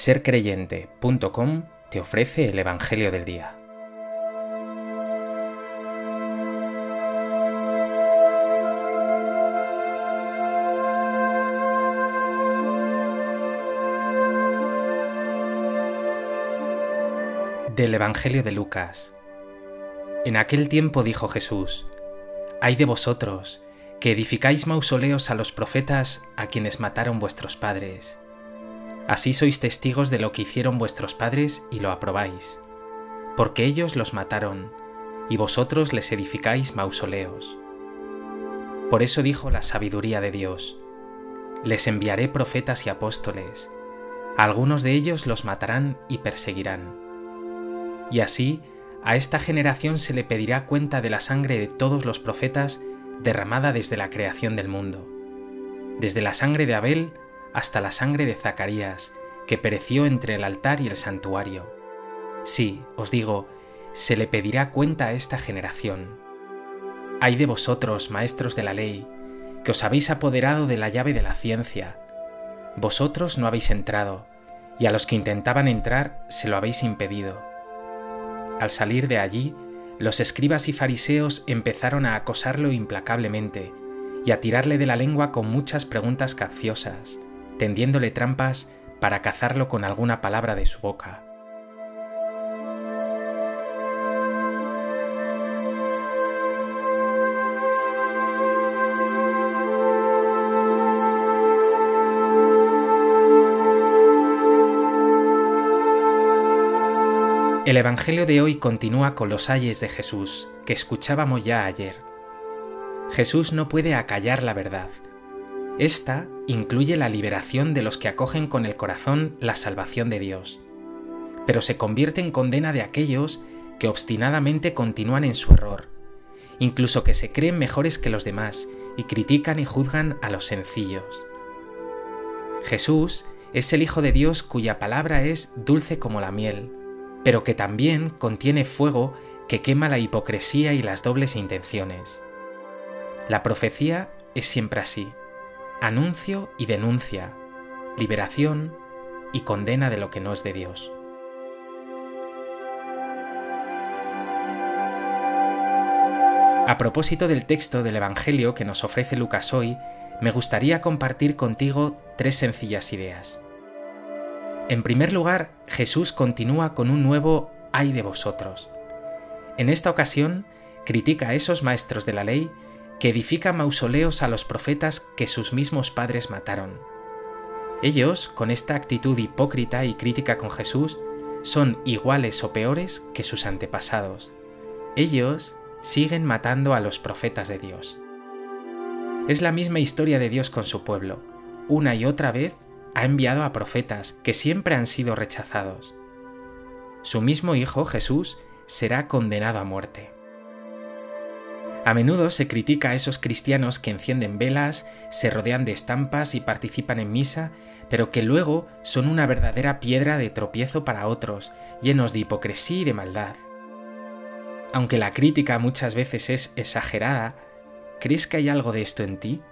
sercreyente.com te ofrece el Evangelio del Día. Del Evangelio de Lucas. En aquel tiempo dijo Jesús, Ay de vosotros, que edificáis mausoleos a los profetas a quienes mataron vuestros padres. Así sois testigos de lo que hicieron vuestros padres y lo aprobáis, porque ellos los mataron, y vosotros les edificáis mausoleos. Por eso dijo la sabiduría de Dios, les enviaré profetas y apóstoles, algunos de ellos los matarán y perseguirán. Y así a esta generación se le pedirá cuenta de la sangre de todos los profetas derramada desde la creación del mundo, desde la sangre de Abel hasta la sangre de Zacarías, que pereció entre el altar y el santuario. Sí, os digo, se le pedirá cuenta a esta generación. Hay de vosotros, maestros de la ley, que os habéis apoderado de la llave de la ciencia. Vosotros no habéis entrado, y a los que intentaban entrar se lo habéis impedido. Al salir de allí, los escribas y fariseos empezaron a acosarlo implacablemente y a tirarle de la lengua con muchas preguntas capciosas, tendiéndole trampas para cazarlo con alguna palabra de su boca. El Evangelio de hoy continúa con los ayes de Jesús, que escuchábamos ya ayer. Jesús no puede acallar la verdad. Esta incluye la liberación de los que acogen con el corazón la salvación de Dios, pero se convierte en condena de aquellos que obstinadamente continúan en su error, incluso que se creen mejores que los demás y critican y juzgan a los sencillos. Jesús es el Hijo de Dios cuya palabra es dulce como la miel, pero que también contiene fuego que quema la hipocresía y las dobles intenciones. La profecía es siempre así, anuncio y denuncia, liberación y condena de lo que no es de Dios. A propósito del texto del Evangelio que nos ofrece Lucas hoy, me gustaría compartir contigo tres sencillas ideas. En primer lugar, Jesús continúa con un nuevo ay de vosotros. En esta ocasión, critica a esos maestros de la ley que edifican mausoleos a los profetas que sus mismos padres mataron. Ellos, con esta actitud hipócrita y crítica con Jesús, son iguales o peores que sus antepasados. Ellos siguen matando a los profetas de Dios. Es la misma historia de Dios con su pueblo. Una y otra vez ha enviado a profetas que siempre han sido rechazados. Su mismo Hijo, Jesús, será condenado a muerte. A menudo se critica a esos cristianos que encienden velas, se rodean de estampas y participan en misa, pero que luego son una verdadera piedra de tropiezo para otros, llenos de hipocresía y de maldad. Aunque la crítica muchas veces es exagerada, ¿crees que hay algo de esto en ti?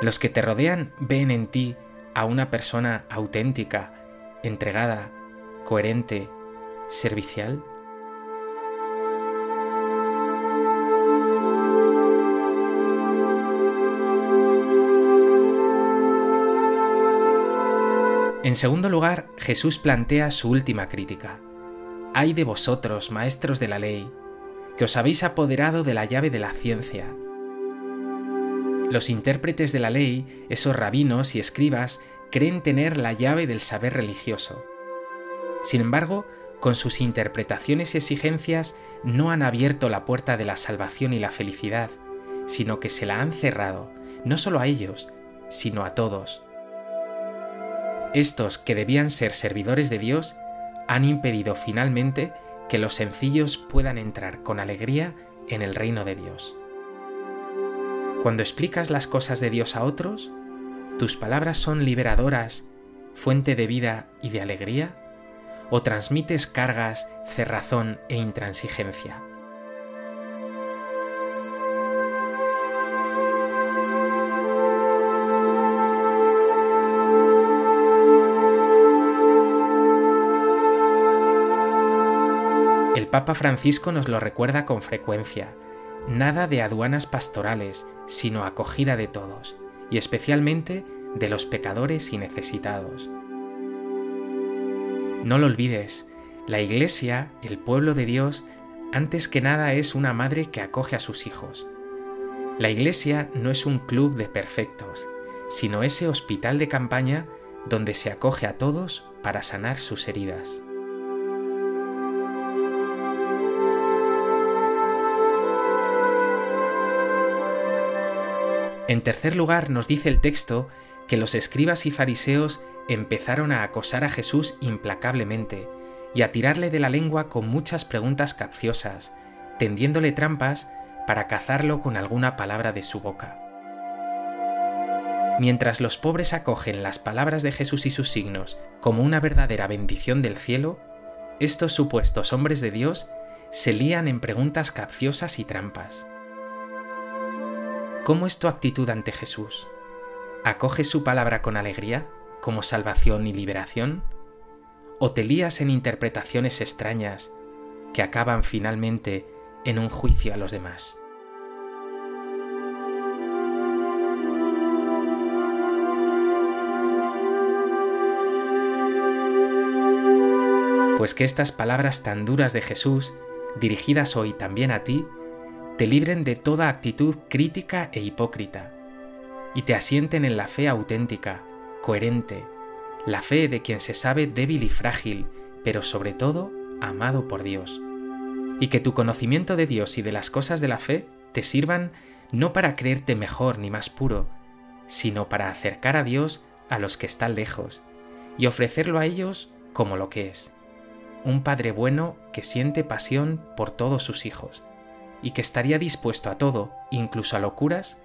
Los que te rodean ven en ti a una persona auténtica, entregada, coherente, servicial. En segundo lugar, Jesús plantea su última crítica. Ay de vosotros, maestros de la ley, que os habéis apoderado de la llave de la ciencia los intérpretes de la ley, esos rabinos y escribas, creen tener la llave del saber religioso. Sin embargo, con sus interpretaciones y exigencias no han abierto la puerta de la salvación y la felicidad, sino que se la han cerrado, no solo a ellos, sino a todos. Estos que debían ser servidores de Dios han impedido finalmente que los sencillos puedan entrar con alegría en el reino de Dios. Cuando explicas las cosas de Dios a otros, tus palabras son liberadoras, fuente de vida y de alegría, o transmites cargas, cerrazón e intransigencia. El Papa Francisco nos lo recuerda con frecuencia. Nada de aduanas pastorales, sino acogida de todos, y especialmente de los pecadores y necesitados. No lo olvides, la Iglesia, el pueblo de Dios, antes que nada es una madre que acoge a sus hijos. La Iglesia no es un club de perfectos, sino ese hospital de campaña donde se acoge a todos para sanar sus heridas. En tercer lugar, nos dice el texto que los escribas y fariseos empezaron a acosar a Jesús implacablemente y a tirarle de la lengua con muchas preguntas capciosas, tendiéndole trampas para cazarlo con alguna palabra de su boca. Mientras los pobres acogen las palabras de Jesús y sus signos como una verdadera bendición del cielo, estos supuestos hombres de Dios se lían en preguntas capciosas y trampas. ¿Cómo es tu actitud ante Jesús? ¿Acoges su palabra con alegría, como salvación y liberación? ¿O te lías en interpretaciones extrañas que acaban finalmente en un juicio a los demás? Pues que estas palabras tan duras de Jesús, dirigidas hoy también a ti, te libren de toda actitud crítica e hipócrita, y te asienten en la fe auténtica, coherente, la fe de quien se sabe débil y frágil, pero sobre todo amado por Dios. Y que tu conocimiento de Dios y de las cosas de la fe te sirvan no para creerte mejor ni más puro, sino para acercar a Dios a los que están lejos y ofrecerlo a ellos como lo que es, un Padre bueno que siente pasión por todos sus hijos y que estaría dispuesto a todo, incluso a locuras,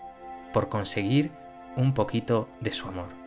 por conseguir un poquito de su amor.